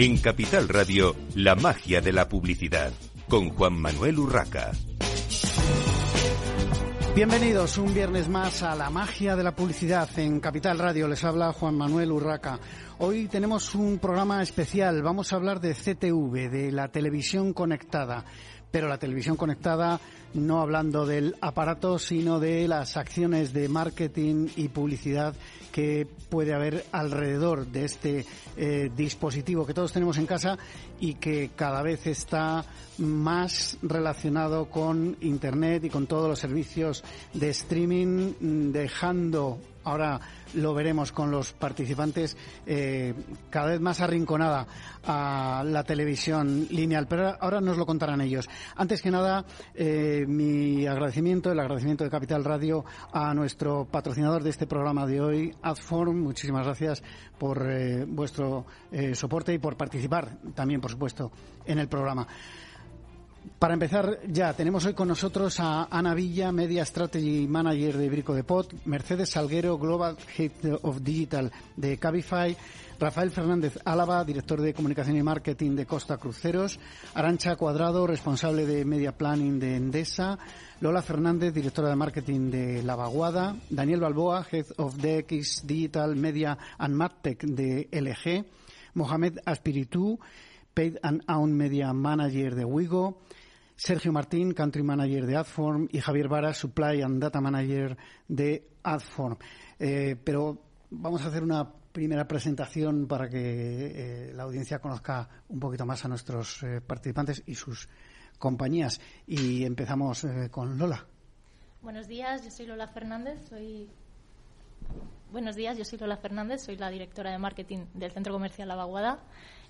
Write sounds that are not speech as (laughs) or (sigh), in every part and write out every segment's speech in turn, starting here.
En Capital Radio, la magia de la publicidad, con Juan Manuel Urraca. Bienvenidos un viernes más a la magia de la publicidad en Capital Radio. Les habla Juan Manuel Urraca. Hoy tenemos un programa especial. Vamos a hablar de CTV, de la televisión conectada. Pero la televisión conectada no hablando del aparato, sino de las acciones de marketing y publicidad que puede haber alrededor de este eh, dispositivo que todos tenemos en casa y que cada vez está más relacionado con Internet y con todos los servicios de streaming, mm, dejando ahora lo veremos con los participantes, eh, cada vez más arrinconada a la televisión lineal. Pero ahora nos lo contarán ellos. Antes que nada, eh, mi agradecimiento, el agradecimiento de Capital Radio a nuestro patrocinador de este programa de hoy, Adform. Muchísimas gracias por eh, vuestro soporte y por participar también, por supuesto, en el programa. Para empezar, ya tenemos hoy con nosotros a Ana Villa, Media Strategy Manager de Brico de Pot, Mercedes Salguero, Global Head of Digital de Cabify, Rafael Fernández Álava, director de comunicación y marketing de Costa Cruceros, Arancha Cuadrado, responsable de media planning de Endesa, Lola Fernández, directora de marketing de La Vaguada, Daniel Balboa, Head of DX Digital Media and Martech de LG, Mohamed Aspiritu, Paid and Own Media Manager de Wigo, Sergio Martín, Country Manager de Adform, y Javier Vara, Supply and Data Manager de Adform. Eh, pero vamos a hacer una primera presentación para que eh, la audiencia conozca un poquito más a nuestros eh, participantes y sus compañías. Y empezamos con Lola. Buenos días, yo soy Lola Fernández, Buenos días, yo soy Lola Fernández, soy la directora de marketing del Centro Comercial La Vaguada.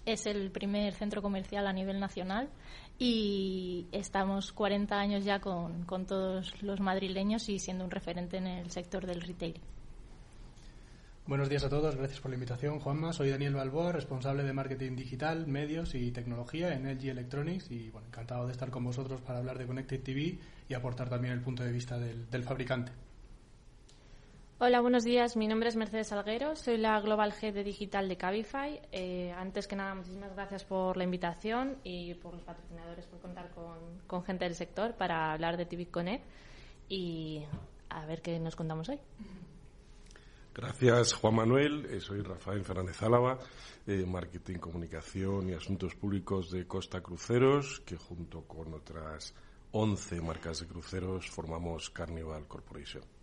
Es el primer centro comercial a nivel nacional y estamos 40 años ya con, todos los madrileños y siendo un referente en el sector del retail. Buenos días a todos, gracias por la invitación. Juanma, soy Daniel Balboa, responsable de marketing digital, medios y tecnología en LG Electronics y bueno, encantado de estar con vosotros para hablar de Connected TV y aportar también el punto de vista del fabricante. Hola, buenos días. Mi nombre es Mercedes Salguero, soy la Global Head de Digital de Cabify. Eh, antes que nada, muchísimas gracias por la invitación y por los patrocinadores por contar con, gente del sector para hablar de TV Connect y a ver qué nos contamos hoy. Gracias, Juan Manuel. Eh, soy Rafael Fernández Álava, de Marketing, Comunicación y Asuntos Públicos de Costa Cruceros, que junto con otras 11 marcas de cruceros formamos Carnival Corporation.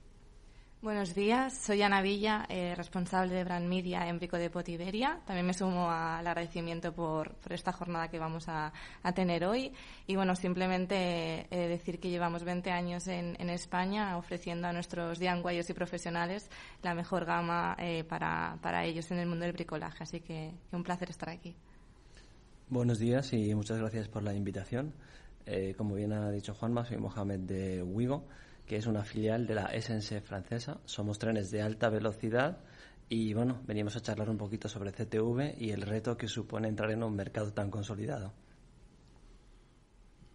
Buenos días, soy Ana Villa, eh, responsable de Brand Media en Brico de Potiberia. También me sumo al agradecimiento por, esta jornada que vamos a, tener hoy. Y bueno, simplemente eh, decir que llevamos 20 años en, España ofreciendo a nuestros DIY y profesionales la mejor gama eh, para, ellos en el mundo del bricolaje. Así que, que, un placer estar aquí. Buenos días y muchas gracias por la invitación. como bien ha dicho Juanma, soy Mohamed de Wigo que es una filial de la SNC francesa. Somos trenes de alta velocidad y bueno, venimos a charlar un poquito sobre CTV y el reto que supone entrar en un mercado tan consolidado.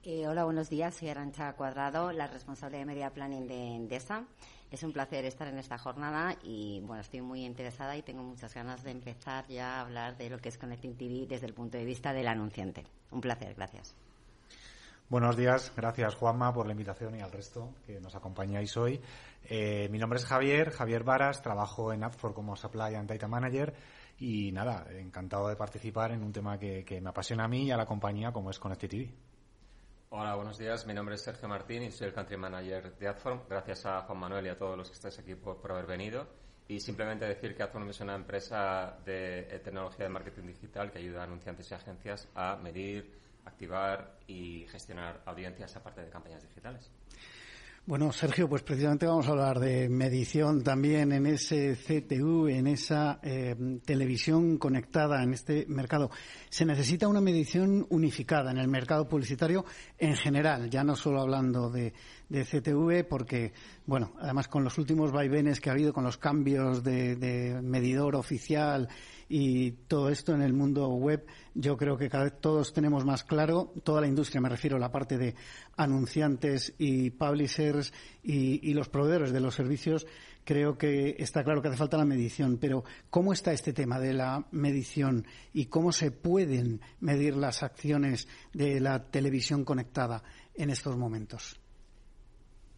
Eh, hola, buenos días. Soy Arancha Cuadrado, la responsable de Media Planning de Endesa. Es un placer estar en esta jornada y bueno, estoy muy interesada y tengo muchas ganas de empezar ya a hablar de lo que es Connecting TV desde el punto de vista del anunciante. Un placer, gracias. Buenos días, gracias Juanma por la invitación y al resto que nos acompañáis hoy. Eh, mi nombre es Javier, Javier Varas, trabajo en Appfor como Supply and Data Manager y nada, encantado de participar en un tema que, me apasiona a mí y a la compañía como es Connected TV. Hola, buenos días. Mi nombre es Sergio Martín y soy el Country Manager de Adform. Gracias a Juan Manuel y a todos los que estáis aquí por, haber venido. Y simplemente decir que Adform es una empresa de tecnología de marketing digital que ayuda a anunciantes y agencias a medir, activar y gestionar audiencias aparte de campañas digitales. Bueno, Sergio, pues precisamente vamos a hablar de medición también en ese CTU, en esa eh, televisión conectada en este mercado. Se necesita una medición unificada en el mercado publicitario en general, ya no solo hablando de, de CTV, porque, bueno, además con los últimos vaivenes que ha habido, con los cambios de, de medidor oficial y todo esto en el mundo web, yo creo que cada vez todos tenemos más claro, toda la industria, me refiero a la parte de anunciantes y publishers y, y los proveedores de los servicios, creo que está claro que hace falta la medición, pero ¿cómo está este tema de la medición y cómo se pueden medir las acciones de la televisión conectada en estos momentos?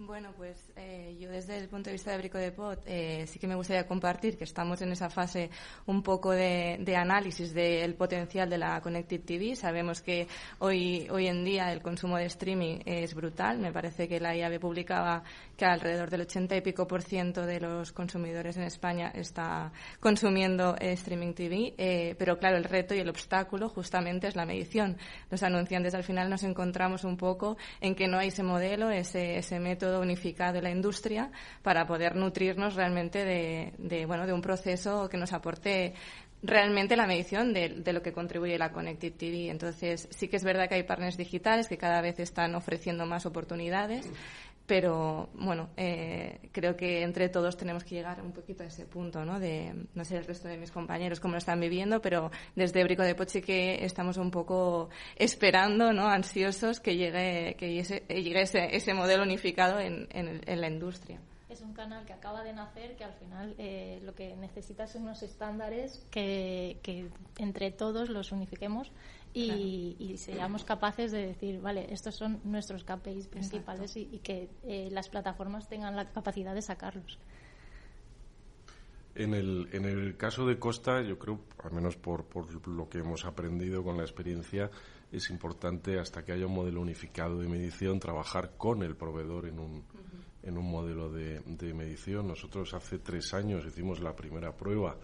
Bueno, pues eh, yo desde el punto de vista de Brico de Pot eh, sí que me gustaría compartir que estamos en esa fase un poco de, análisis del potencial de la Connected TV. Sabemos que hoy, hoy en día el consumo de streaming es brutal. Me parece que la IAB publicaba que alrededor del 80 y pico por ciento de los consumidores en España está consumiendo eh, streaming TV. pero claro, el reto y el obstáculo justamente es la medición. Los anunciantes al final nos encontramos un poco en que no hay ese modelo, ese, ese método unificado de la industria para poder nutrirnos realmente de, bueno, de un proceso que nos aporte realmente la medición de, lo que contribuye la Connected TV. Entonces, sí que es verdad que hay partners digitales que cada vez están ofreciendo más oportunidades, pero bueno, eh, creo que entre todos tenemos que llegar un poquito a ese punto, ¿no? De, no sé el resto de mis compañeros cómo lo están viviendo, pero desde Brico de Poche que estamos un poco esperando, ¿no? Ansiosos que llegue, que llegue ese, ese modelo unificado en, la industria es un canal que acaba de nacer, que al final eh, lo que necesita son unos estándares que, entre todos los unifiquemos y, seamos capaces de decir, vale, estos son nuestros KPIs principales y, que eh, las plataformas tengan la capacidad de sacarlos. En el, en el caso de Costa, yo creo, al menos por, por lo que hemos aprendido con la experiencia, es importante, hasta que haya un modelo unificado de medición, trabajar con el proveedor en un, en un modelo de, de, medición. Nosotros hace tres años hicimos la primera prueba.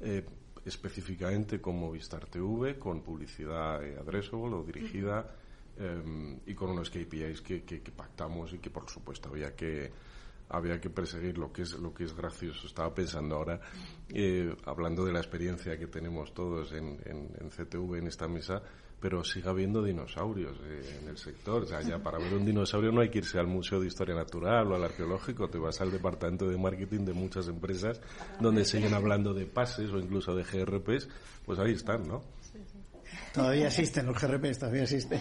Eh, específicamente con Movistar TV, con publicidad eh, addressable o dirigida em, y con unos KPIs que, que, pactamos y que por supuesto había que había que perseguir lo que es lo que es gracioso. Estaba pensando ahora eh, hablando de la experiencia que tenemos todos en, en, en CTV en esta mesa pero sigue habiendo dinosaurios eh, en el sector. O sea, ya para ver un dinosaurio no hay que irse al Museo de Historia Natural o al arqueológico, te vas al departamento de marketing de muchas empresas donde siguen hablando de pases o incluso de GRPs, pues ahí están, ¿no? Todavía existen los GRPs, todavía existen.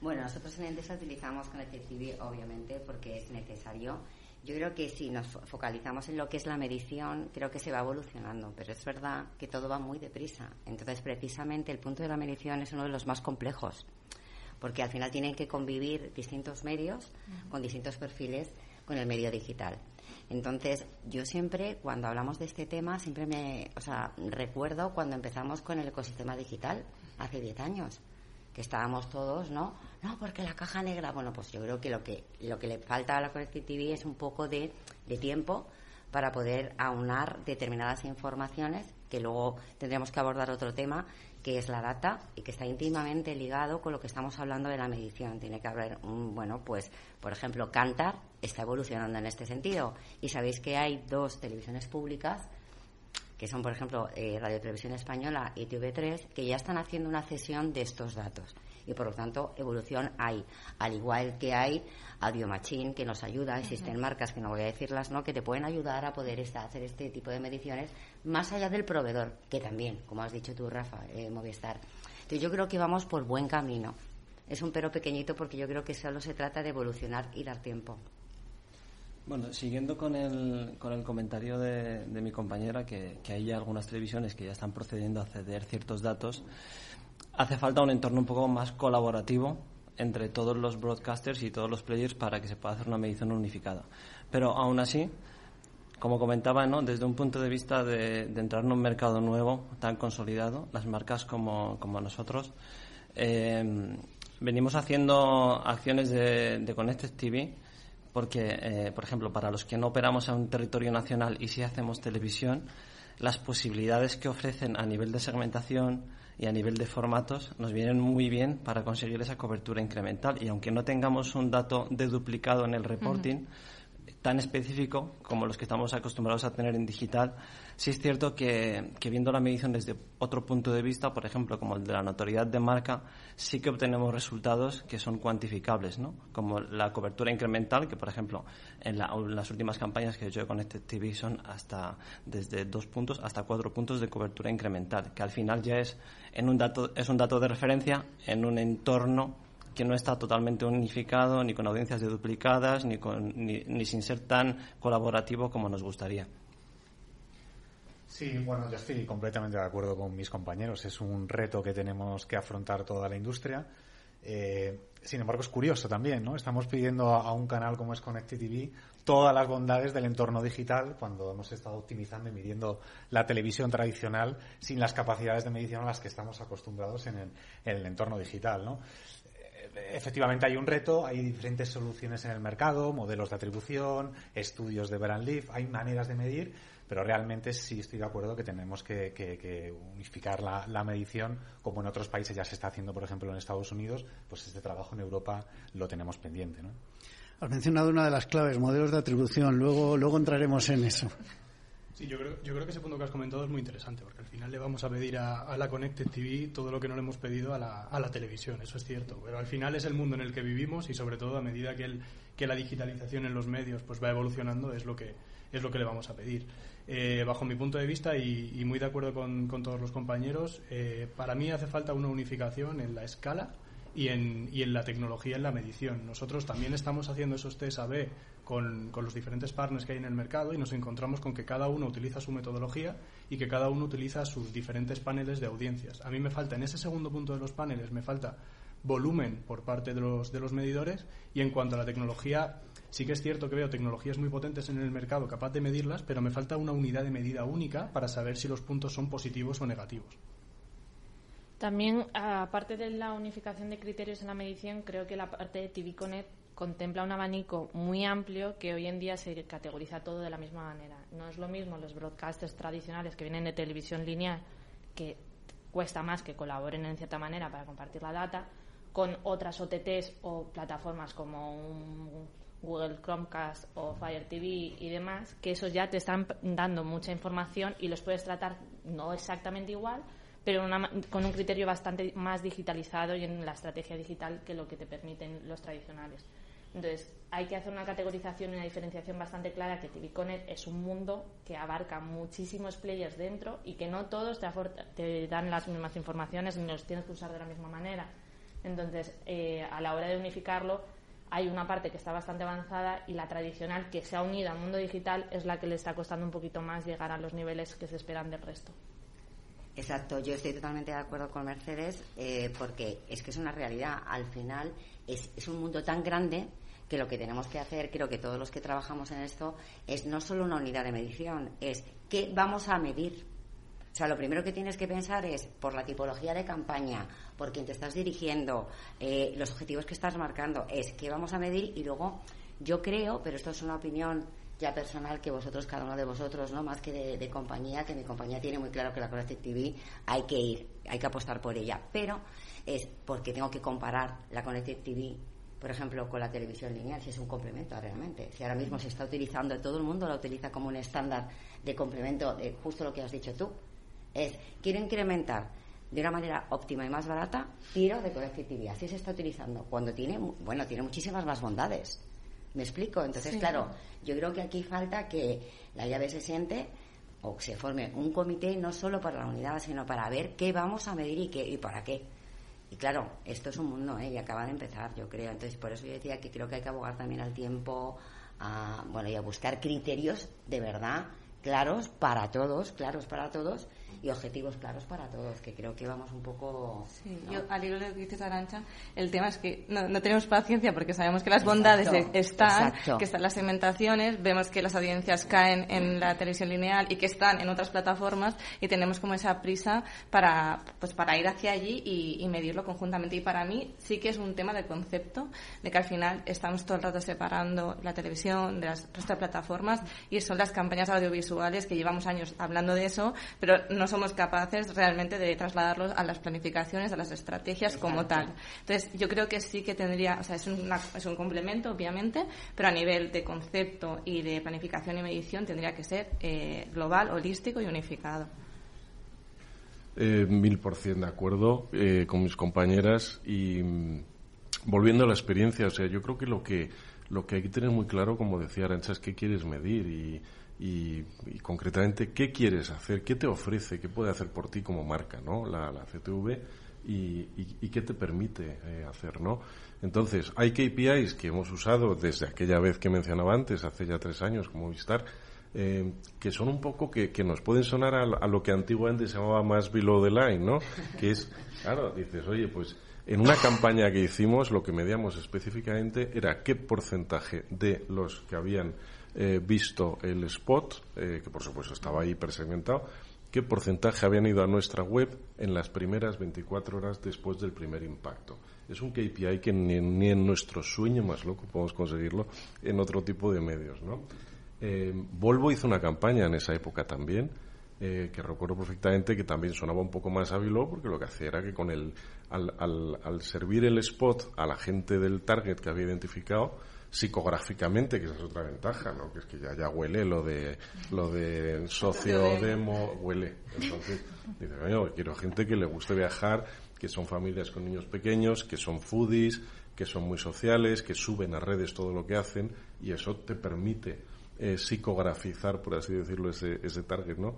Bueno, nosotros en Endesa utilizamos Connected TV, obviamente, porque es necesario yo creo que si nos focalizamos en lo que es la medición, creo que se va evolucionando, pero es verdad que todo va muy deprisa. Entonces, precisamente el punto de la medición es uno de los más complejos, porque al final tienen que convivir distintos medios con distintos perfiles con el medio digital. Entonces, yo siempre, cuando hablamos de este tema, siempre me, o sea, recuerdo cuando empezamos con el ecosistema digital hace 10 años que estábamos todos, ¿no? No, porque la caja negra, bueno, pues yo creo que lo que, lo que le falta a la Connected es un poco de, de tiempo para poder aunar determinadas informaciones, que luego tendremos que abordar otro tema, que es la data y que está íntimamente ligado con lo que estamos hablando de la medición. Tiene que haber un, bueno, pues, por ejemplo, Cantar está evolucionando en este sentido. Y sabéis que hay dos televisiones públicas que son, por ejemplo, eh, Radio Televisión Española y TV3, que ya están haciendo una cesión de estos datos. Y, por lo tanto, evolución hay. Al igual que hay Audio Machine, que nos ayuda, existen marcas, que no voy a decirlas, ¿no?, que te pueden ayudar a poder hacer este tipo de mediciones más allá del proveedor, que también, como has dicho tú, Rafa, eh, Movistar. Entonces, yo creo que vamos por buen camino. Es un pero pequeñito porque yo creo que solo se trata de evolucionar y dar tiempo. Bueno, siguiendo con el, con el comentario de, mi compañera, que, hay algunas televisiones que ya están procediendo a ceder ciertos datos, hace falta un entorno un poco más colaborativo entre todos los broadcasters y todos los players para que se pueda hacer una medición unificada. Pero aún así, como comentaba, ¿no? desde un punto de vista de, entrar en un mercado nuevo, tan consolidado, las marcas como, como nosotros, eh, venimos haciendo acciones de, de Connected TV porque, eh, por ejemplo, para los que no operamos en un territorio nacional y sí hacemos televisión, las posibilidades que ofrecen a nivel de segmentación y a nivel de formatos nos vienen muy bien para conseguir esa cobertura incremental. Y aunque no tengamos un dato deduplicado en el reporting, tan específico como los que estamos acostumbrados a tener en digital, sí es cierto que, viendo la medición desde otro punto de vista, por ejemplo, como el de la notoriedad de marca, sí que obtenemos resultados que son cuantificables, ¿no? Como la cobertura incremental, que por ejemplo en, las últimas campañas que he hecho de Connected TV son hasta desde dos puntos hasta cuatro puntos de cobertura incremental, que al final ya es en un dato es un dato de referencia en un entorno que no está totalmente unificado, ni con audiencias duplicadas, ni, con, ni, sin ser tan colaborativo como nos gustaría. Sí, bueno, yo estoy completamente de acuerdo con mis compañeros. Es un reto que tenemos que afrontar toda la industria. Eh, sin embargo, es curioso también, ¿no? Estamos pidiendo a, un canal como es Connected TV todas las bondades del entorno digital cuando hemos estado optimizando y midiendo la televisión tradicional sin las capacidades de medición a las que estamos acostumbrados en el, en el entorno digital, ¿no? efectivamente hay un reto, hay diferentes soluciones en el mercado, modelos de atribución, estudios de brand lift, hay maneras de medir, pero realmente sí estoy de acuerdo que tenemos que, unificar la, medición, como en otros países ya se está haciendo, por ejemplo, en Estados Unidos, pues este trabajo en Europa lo tenemos pendiente. ¿no? Has mencionado una de las claves, modelos de atribución, luego, luego entraremos en eso. Sí, yo creo, yo creo que ese punto que has comentado es muy interesante, porque al final le vamos a pedir a, la Connected TV todo lo que no le hemos pedido a la, a la, televisión, eso es cierto, pero al final es el mundo en el que vivimos y sobre todo a medida que, el, que la digitalización en los medios pues va evolucionando es lo que, es lo que le vamos a pedir. Eh, bajo mi punto de vista y, muy de acuerdo con, con todos los compañeros, eh, para mí hace falta una unificación en la escala y en, y en la tecnología, en la medición. Nosotros también estamos haciendo esos test A-B con, los diferentes partners que hay en el mercado y nos encontramos con que cada uno utiliza su metodología y que cada uno utiliza sus diferentes paneles de audiencias. A mí me falta, en ese segundo punto de los paneles, me falta volumen por parte de los, de los medidores y en cuanto a la tecnología, sí que es cierto que veo tecnologías muy potentes en el mercado capaz de medirlas, pero me falta una unidad de medida única para saber si los puntos son positivos o negativos. También, aparte de la unificación de criterios en la medición, creo que la parte de TV Connect contempla un abanico muy amplio que hoy en día se categoriza todo de la misma manera. No es lo mismo los broadcasters tradicionales que vienen de televisión lineal, que cuesta más que colaboren en cierta manera para compartir la data, con otras OTTs o plataformas como Google Chromecast o Fire TV y demás, que esos ya te están dando mucha información y los puedes tratar no exactamente igual, pero con un criterio bastante más digitalizado y en la estrategia digital que lo que te permiten los tradicionales. Entonces, hay que hacer una categorización y una diferenciación bastante clara que TV Connect es un mundo que abarca muchísimos players dentro y que no todos te, dan las mismas informaciones ni los tienes que usar de la misma manera. Entonces, eh, a la hora de unificarlo, hay una parte que está bastante avanzada y la tradicional que se ha unido al mundo digital es la que le está costando un poquito más llegar a los niveles que se esperan del resto. Exacto, yo estoy totalmente de acuerdo con Mercedes eh, porque es que es una realidad. Al final es, es un mundo tan grande que lo que tenemos que hacer, creo que todos los que trabajamos en esto, es no solo una unidad de medición, es qué vamos a medir. O sea, lo primero que tienes que pensar es por la tipología de campaña, por quien te estás dirigiendo, eh, los objetivos que estás marcando, es qué vamos a medir y luego yo creo, pero esto es una opinión ya personal que vosotros, cada uno de vosotros, no más que de, compañía, que mi compañía tiene muy claro que la Connected TV hay que ir, hay que apostar por ella, pero es porque tengo que comparar la Connected TV por ejemplo, con la televisión lineal, si es un complemento realmente. Si ahora mismo se está utilizando, todo el mundo la utiliza como un estándar de complemento, de justo lo que has dicho tú, es, quiero incrementar de una manera óptima y más barata, tiro de conectividad. Así se está utilizando. Cuando tiene, bueno, tiene muchísimas más bondades. ¿Me explico? Entonces, claro, yo creo que aquí falta que la llave se siente o se forme un comité no solo para la unidad, sino para ver qué vamos a medir y, qué, y para qué. Y claro, esto es un mundo, ¿eh? Y acaba de empezar, yo creo. Entonces, por eso yo decía que creo que hay que abogar también al tiempo, a, bueno, y a buscar criterios de verdad claros para todos, claros para todos, y objetivos claros para todos, que creo que vamos un poco... Sí, yo al hilo de lo que dices, Arancha, el tema es que no, no tenemos paciencia porque sabemos que las bondades están, que están las segmentaciones, vemos que las audiencias caen en la televisión lineal y que están en otras plataformas y tenemos como esa prisa para, pues para ir hacia allí y, y medirlo conjuntamente. Y para mí sí que es un tema de concepto, de que al final estamos todo el rato separando la televisión de las, de plataformas y son las campañas audiovisuales que llevamos años hablando de eso, pero no somos capaces realmente de trasladarlos a las planificaciones, a las estrategias como tal. Entonces, yo creo que sí que tendría, o sea, es, es un complemento, obviamente, pero a nivel de concepto y de planificación y medición tendría que ser eh, global, holístico y unificado. Eh, mil por cien de acuerdo eh, con mis compañeras y mm, volviendo a la experiencia, o sea, yo creo que lo que lo que hay que tener muy claro, como decía Arancha, es qué quieres medir y, y, concretamente qué quieres hacer, qué te ofrece, qué puede hacer por ti como marca, ¿no? La, la CTV y, qué te permite eh, hacer, ¿no? Entonces, hay KPIs que hemos usado desde aquella vez que mencionaba antes, hace ya tres años, como Vistar, eh, que son un poco que, que nos pueden sonar a, a, lo que antiguamente se llamaba más below the line, ¿no? Que es, claro, dices, oye, pues en una campaña que hicimos lo que medíamos específicamente era qué porcentaje de los que habían eh, visto el spot, eh, que por supuesto estaba ahí presegmentado, qué porcentaje habían ido a nuestra web en las primeras 24 horas después del primer impacto. Es un KPI que ni, en nuestro sueño más loco podemos conseguirlo en otro tipo de medios. ¿no? Eh, Volvo hizo una campaña en esa época también, que recuerdo perfectamente que también sonaba un poco más hábil porque lo que hacía era que con el, al, al servir el spot a la gente del target que había identificado, psicográficamente, que esa es otra ventaja, ¿no? Que es que ya, ya huele lo de lo de socio demo, huele. Entonces, dice, quiero gente que le guste viajar, que son familias con niños pequeños, que son foodies, que son muy sociales, que suben a redes todo lo que hacen y eso te permite eh, psicografizar, por así decirlo, ese, ese target, ¿no?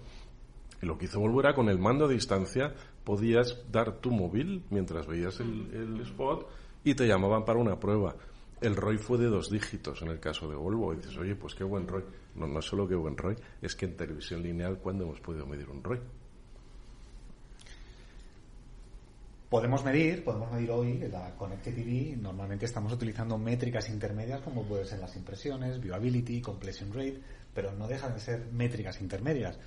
Y lo que hizo Volvo era con el mando a distancia podías dar tu móvil mientras veías el, el spot y te llamaban para una prueba el ROI fue de dos dígitos en el caso de Volvo. Y dices, oye, pues qué buen ROI. No, no solo qué buen ROI, es que en televisión lineal, ¿cuándo hemos podido medir un ROI? Podemos medir, podemos medir hoy la Connected TV. Normalmente estamos utilizando métricas intermedias como pueden ser las impresiones, viewability, completion rate, pero no dejan de ser métricas intermedias.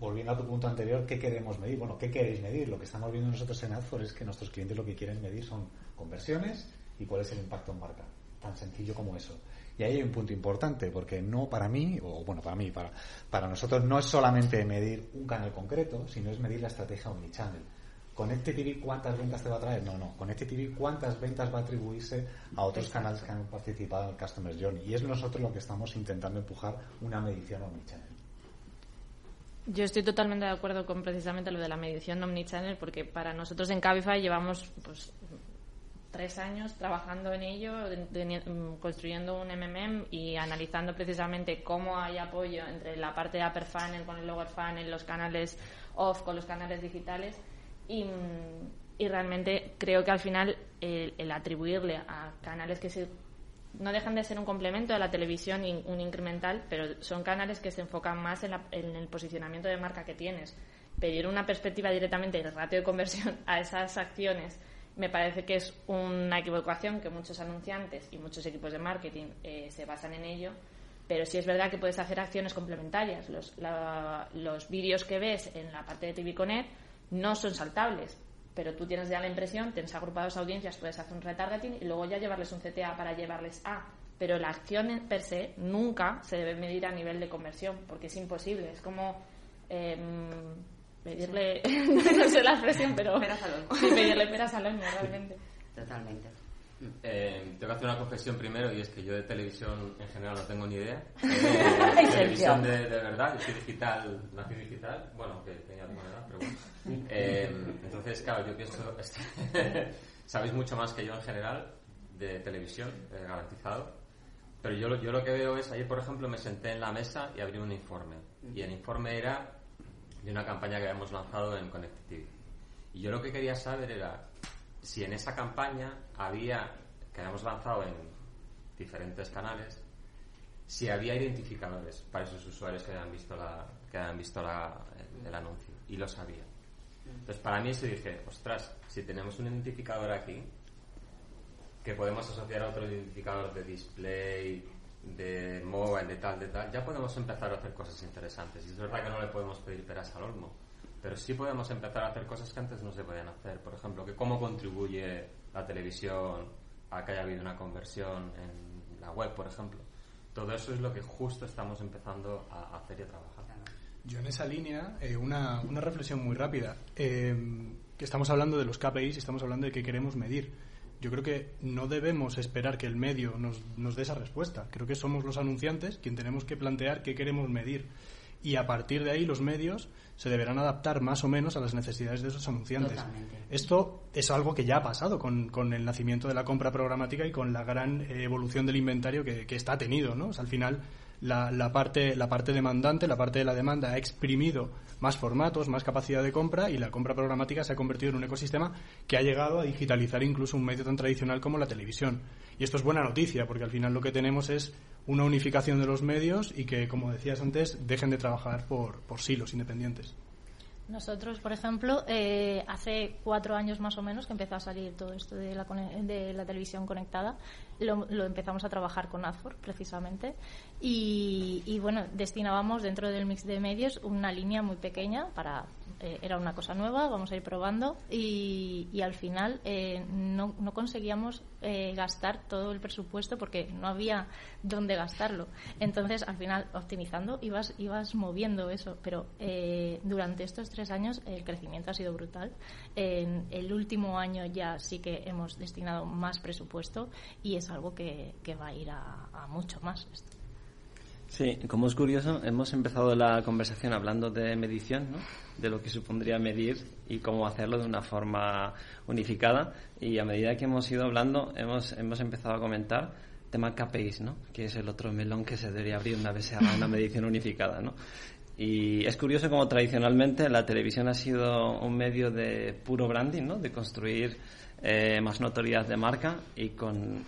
Volviendo a tu punto anterior, ¿qué queremos medir? Bueno, ¿qué queréis medir? Lo que estamos viendo nosotros en Adfor es que nuestros clientes lo que quieren medir son conversiones y cuál es el impacto en marca tan sencillo como eso. Y ahí hay un punto importante, porque no para mí, o bueno, para mí, para, para nosotros no es solamente medir un canal concreto, sino es medir la estrategia omnichannel. Con este TV, ¿cuántas ventas te va a traer? No, no. Con este TV, ¿cuántas ventas va a atribuirse a otros canales que han participado en el Customer Journey? Y es nosotros lo que estamos intentando empujar una medición omnichannel. Yo estoy totalmente de acuerdo con precisamente lo de la medición omnichannel, porque para nosotros en Cabify llevamos pues, tres años trabajando en ello, mm, construyendo un MMM y analizando precisamente cómo hay apoyo entre la parte de upper funnel con el lower funnel, los canales off con los canales digitales y, mm, realmente creo que al final el, atribuirle a canales que se, no dejan de ser un complemento de la televisión, un incremental, pero son canales que se enfocan más en, en el posicionamiento de marca que tienes. Pedir una perspectiva directamente del ratio de conversión (laughs) a esas acciones me parece que es una equivocación que muchos anunciantes y muchos equipos de marketing eh, se basan en ello, pero sí es verdad que puedes hacer acciones complementarias. Los, los vídeos que ves en la parte de TV Connect no son saltables, pero tú tienes ya la impresión, tienes agrupados audiencias, puedes hacer un retargeting y luego ya llevarles un CTA para llevarles a. Pero la acción per se nunca se debe medir a nivel de conversión, porque es imposible. Es como. Em, pedirle, (laughs) no sé la expresión, pero peras al. Sí, pedirle peras al olmo, realmente. Totalmente. Eh, tengo que hacer una confesión primero y es que yo de televisión en general no tengo ni idea. (laughs) Eh, televisión de, de, verdad, yo soy digital, nací digital, bueno, que tenía alguna edad, pero bueno. Eh, entonces, claro, yo pienso, (laughs) sabéis mucho más que yo en general de televisión, eh, garantizado. Pero yo, yo lo que veo es, ayer por ejemplo me senté en la mesa y abrí un informe. Y el informe era de una campaña que habíamos lanzado en Connected Y yo lo que quería saber era si en esa campaña había, que habíamos lanzado en diferentes canales, si había identificadores para esos usuarios que habían visto, la, que habían visto la, el, anuncio. Y lo sabía. Entonces, para mí eso dije, ostras, si tenemos un identificador aquí, que podemos asociar a otro identificador de display, de mobile, de tal, de tal, ya podemos empezar a hacer cosas interesantes. Y es verdad que no le podemos pedir peras al olmo, pero sí podemos empezar a hacer cosas que antes no se podían hacer. Por ejemplo, que cómo contribuye la televisión a que haya habido una conversión en la web, por ejemplo. Todo eso es lo que justo estamos empezando a hacer y a trabajar. Yo en esa línea, eh, una, una, reflexión muy rápida. Eh, que estamos hablando de los KPIs y estamos hablando de qué queremos medir. Yo creo que no debemos esperar que el medio nos, nos dé esa respuesta. Creo que somos los anunciantes quien tenemos que plantear qué queremos medir. Y a partir de ahí los medios se deberán adaptar más o menos a las necesidades de esos anunciantes. Esto es algo que ya ha pasado con, con, el nacimiento de la compra programática y con la gran eh, evolución del inventario que, que está tenido. ¿no? al final la, la, parte, la parte demandante, la parte de la demanda ha exprimido más formatos, más capacidad de compra y la compra programática se ha convertido en un ecosistema que ha llegado a digitalizar incluso un medio tan tradicional como la televisión. Y esto es buena noticia porque al final lo que tenemos es una unificación de los medios y que, como decías antes, dejen de trabajar por, por silos independientes. Nosotros, por ejemplo, eh, hace cuatro años más o menos que empezó a salir todo esto de la, de la televisión conectada, lo, lo, empezamos a trabajar con AdFor precisamente y, bueno, destinábamos dentro del mix de medios una línea muy pequeña para eh, era una cosa nueva, vamos a ir probando y, y al final eh, no, no, conseguíamos eh, gastar todo el presupuesto porque no había dónde gastarlo. Entonces, al final, optimizando, ibas, ibas moviendo eso, pero eh, durante estos tres años el crecimiento ha sido brutal. En el último año ya sí que hemos destinado más presupuesto y es algo que, que va a ir a, a mucho más. Sí, como es curioso, hemos empezado la conversación hablando de medición, ¿no? de lo que supondría medir y cómo hacerlo de una forma unificada. Y a medida que hemos ido hablando, hemos, hemos empezado a comentar tema KPIs, ¿no? que es el otro melón que se debería abrir una vez se haga una (laughs) medición unificada. ¿no? Y es curioso como tradicionalmente la televisión ha sido un medio de puro branding, ¿no? de construir eh, más notoriedad de marca y con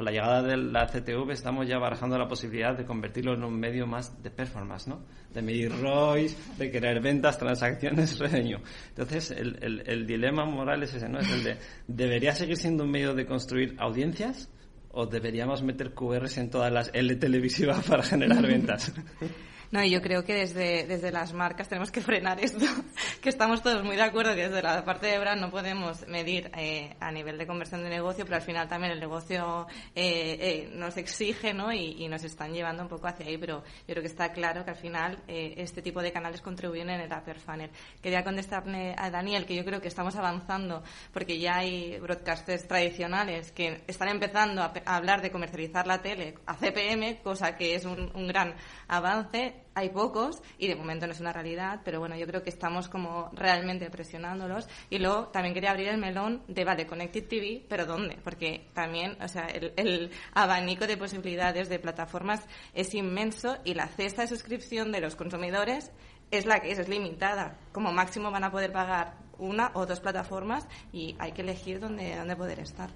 con la llegada de la CTV estamos ya barajando la posibilidad de convertirlo en un medio más de performance, ¿no? De medir ROIs, de querer ventas, transacciones, (laughs) revenue. Entonces, el, el, el dilema moral es ese, ¿no? Es el de, ¿debería seguir siendo un medio de construir audiencias? ¿O deberíamos meter QRs en todas las L televisivas (laughs) para generar ventas? (laughs) No, yo creo que desde, desde las marcas tenemos que frenar esto, (laughs) que estamos todos muy de acuerdo que desde la parte de brand no podemos medir eh, a nivel de conversión de negocio, pero al final también el negocio eh, eh, nos exige ¿no? Y, y, nos están llevando un poco hacia ahí, pero yo creo que está claro que al final eh, este tipo de canales contribuyen en el upper funnel. Quería contestarle a Daniel que yo creo que estamos avanzando porque ya hay broadcasters tradicionales que están empezando a, a hablar de comercializar la tele a CPM, cosa que es un, un gran avance hay pocos y de momento no es una realidad, pero bueno, yo creo que estamos como realmente presionándolos. Y luego también quería abrir el melón de, vale, Connected TV, pero ¿dónde? Porque también, o sea, el, el abanico de posibilidades de plataformas es inmenso y la cesta de suscripción de los consumidores es la que es, es limitada. Como máximo van a poder pagar una o dos plataformas y hay que elegir dónde, dónde poder estar.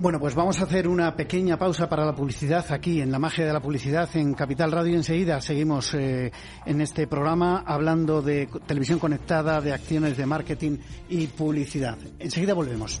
Bueno, pues vamos a hacer una pequeña pausa para la publicidad aquí en la magia de la publicidad en Capital Radio. Enseguida seguimos eh, en este programa hablando de televisión conectada, de acciones de marketing y publicidad. Enseguida volvemos.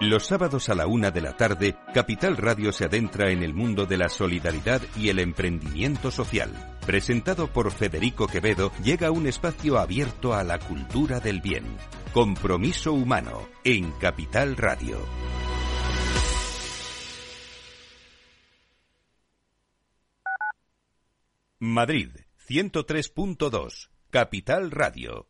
Los sábados a la una de la tarde, Capital Radio se adentra en el mundo de la solidaridad y el emprendimiento social. Presentado por Federico Quevedo, llega un espacio abierto a la cultura del bien. Compromiso humano en Capital Radio. Madrid, 103.2, Capital Radio.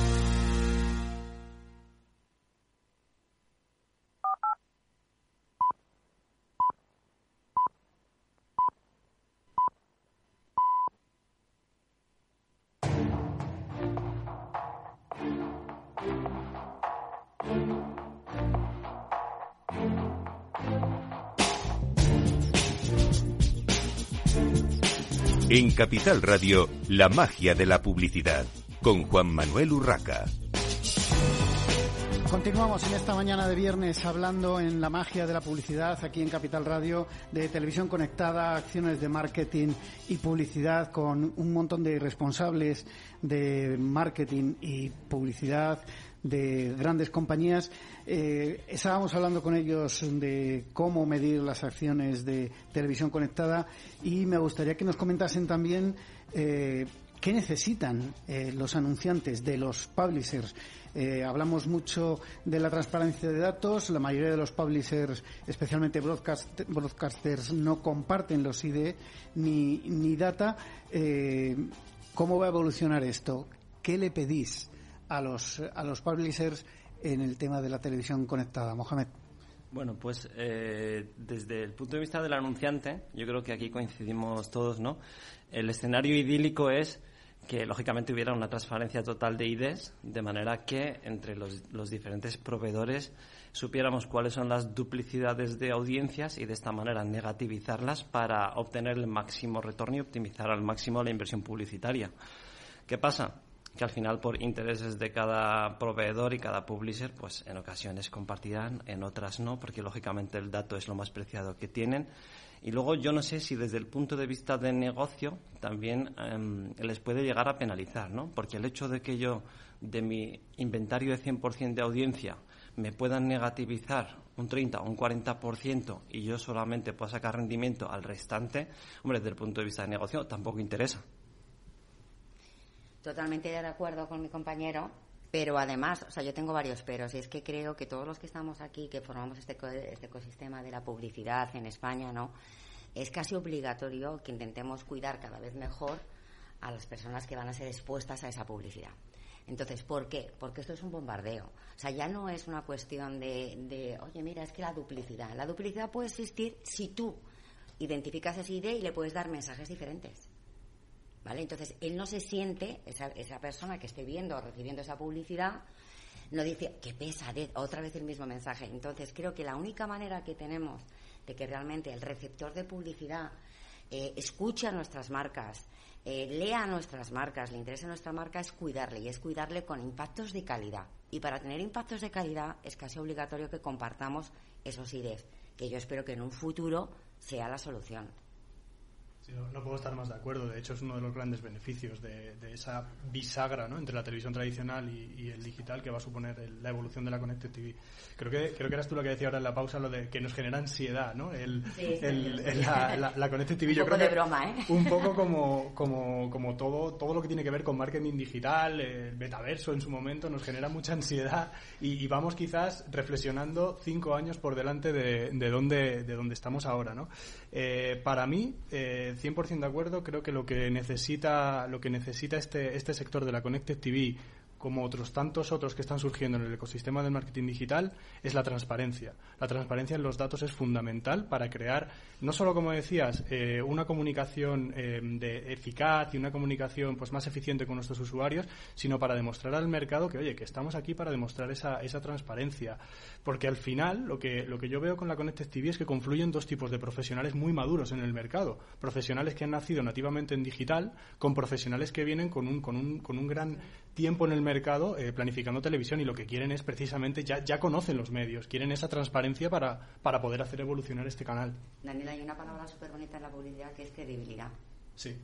En Capital Radio, la magia de la publicidad, con Juan Manuel Urraca. Continuamos en esta mañana de viernes hablando en la magia de la publicidad aquí en Capital Radio de televisión conectada, acciones de marketing y publicidad con un montón de responsables de marketing y publicidad de grandes compañías. Eh, estábamos hablando con ellos de cómo medir las acciones de televisión conectada y me gustaría que nos comentasen también eh, qué necesitan eh, los anunciantes de los publishers. hablamos mucho de la transparencia de datos. La mayoría de los publishers, especialmente broadcasters, no comparten los ID ni, ni data. ¿Cómo va a evolucionar esto? ¿Qué le pedís a los, a los publishers en el tema de la televisión conectada. Mohamed. Bueno, pues eh, desde el punto de vista del anunciante, yo creo que aquí coincidimos todos, ¿no? El escenario idílico es que lógicamente hubiera una transparencia total de IDs, de manera que entre los, los, diferentes proveedores supiéramos cuáles son las duplicidades de audiencias y de esta manera negativizarlas para obtener el máximo retorno y optimizar al máximo la inversión publicitaria. ¿Qué pasa? Que al final por intereses de cada proveedor y cada publisher, pues en ocasiones compartirán, en otras no, porque lógicamente el dato es lo más preciado que tienen. Y luego yo no sé si desde el punto de vista de negocio también em, les puede llegar a penalizar, ¿no? Porque el hecho de que yo de mi inventario de 100% de audiencia me puedan negativizar un 30 o un 40% y yo solamente pueda sacar rendimiento al restante, hombre, desde el punto de vista de negocio tampoco interesa. Totalmente de acuerdo con mi compañero, pero además, o sea, yo tengo varios peros y es que creo que todos los que estamos aquí, que formamos este, este ecosistema de la publicidad en España, ¿no? Es casi obligatorio que intentemos cuidar cada vez mejor a las personas que van a ser expuestas a esa publicidad. Entonces, ¿por qué? Porque esto es un bombardeo. O sea, ya no es una cuestión de, de, oye, mira, es que la duplicidad. La duplicidad puede existir si tú identificas esa idea y le puedes dar mensajes diferentes. ¿Vale? Entonces, él no se siente, esa, persona que esté viendo o recibiendo esa publicidad, no dice, qué pesadez, otra vez el mismo mensaje. Entonces, creo que la única manera que tenemos de que realmente el receptor de publicidad eh, escuche a nuestras marcas, eh, lea nuestras marcas, le interesa nuestra marca, es cuidarle y es cuidarle con impactos de calidad. Y para tener impactos de calidad es casi obligatorio que compartamos esos ideas, que yo espero que en un futuro sea la solución no, puedo estar más de acuerdo. De hecho, es uno de los grandes beneficios de, esa bisagra ¿no? entre la televisión tradicional y, el digital que va a suponer la evolución de la Connected TV. Creo que, creo que eras tú lo que decía ahora en la pausa, lo de que nos genera ansiedad, ¿no? El, la, la, Connected TV. Un poco de broma, ¿eh? Un poco como, como, como todo, todo lo que tiene que ver con marketing digital, el metaverso en su momento, nos genera mucha ansiedad y, vamos quizás reflexionando cinco años por delante de, de, dónde, de dónde estamos ahora, ¿no? Eh, para mí, eh, 100% de acuerdo, creo que lo que necesita, lo que necesita este, este sector de la Connected TV como otros tantos otros que están surgiendo en el ecosistema del marketing digital, es la transparencia. La transparencia en los datos es fundamental para crear, no solo, como decías, eh, una comunicación eh, de eficaz y una comunicación pues más eficiente con nuestros usuarios, sino para demostrar al mercado que, oye, que estamos aquí para demostrar esa, esa transparencia. Porque al final, lo que, lo que yo veo con la Connected TV es que confluyen dos tipos de profesionales muy maduros en el mercado. Profesionales que han nacido nativamente en digital, con profesionales que vienen con un, con un, con un gran tiempo en el mercado eh, planificando televisión y lo que quieren es precisamente, ya, ya conocen los medios, quieren esa transparencia para, para poder hacer evolucionar este canal. Daniel, hay una palabra súper bonita en la publicidad que es credibilidad. Sí.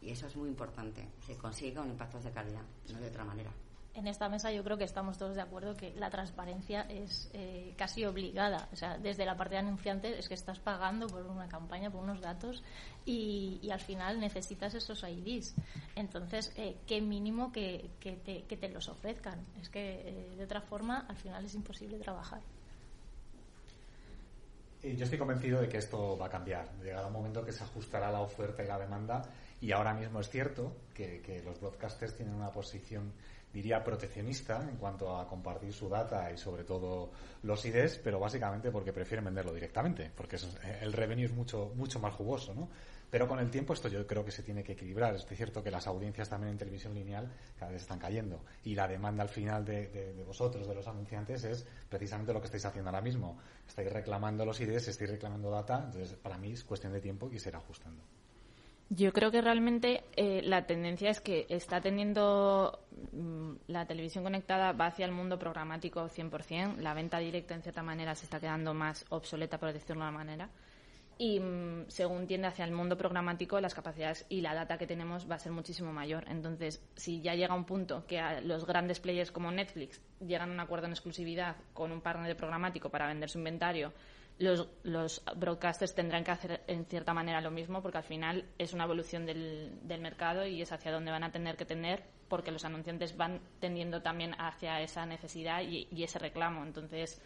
Y eso es muy importante. Se consigue con impactos de calidad, no de otra manera. En esta mesa yo creo que estamos todos de acuerdo que la transparencia es eh, casi obligada. O sea, desde la parte de anunciante es que estás pagando por una campaña, por unos datos y, al final necesitas esos IDs. Entonces, eh, qué mínimo que, te, que, te, los ofrezcan. Es que eh, de otra forma al final es imposible trabajar. Yo estoy convencido de que esto va a cambiar. Llegará un momento que se ajustará la oferta y la demanda y ahora mismo es cierto que, que los broadcasters tienen una posición diría proteccionista en cuanto a compartir su data y sobre todo los IDs, pero básicamente porque prefieren venderlo directamente, porque el revenue es mucho, mucho más jugoso, ¿no? Pero con el tiempo esto yo creo que se tiene que equilibrar. Es cierto que las audiencias también en televisión lineal cada vez están cayendo y la demanda al final de, de vosotros, de los anunciantes, es precisamente lo que estáis haciendo ahora mismo. Estáis reclamando los IDs, estáis reclamando data, entonces para mí es cuestión de tiempo y se irá ajustando. Yo creo que realmente eh, la tendencia es que está teniendo mm, la televisión conectada va hacia el mundo programático 100%. La venta directa, en cierta manera, se está quedando más obsoleta, por decirlo de una manera. Y mm, según tiende hacia el mundo programático, las capacidades y la data que tenemos va a ser muchísimo mayor. Entonces, si ya llega un punto que los grandes players como Netflix llegan a un acuerdo en exclusividad con un partner programático para vender su inventario, los, los broadcasters tendrán que hacer en cierta manera lo mismo porque al final es una evolución del, mercado y es hacia donde van a tener que tener porque los anunciantes van tendiendo también hacia esa necesidad y, ese reclamo. Entonces,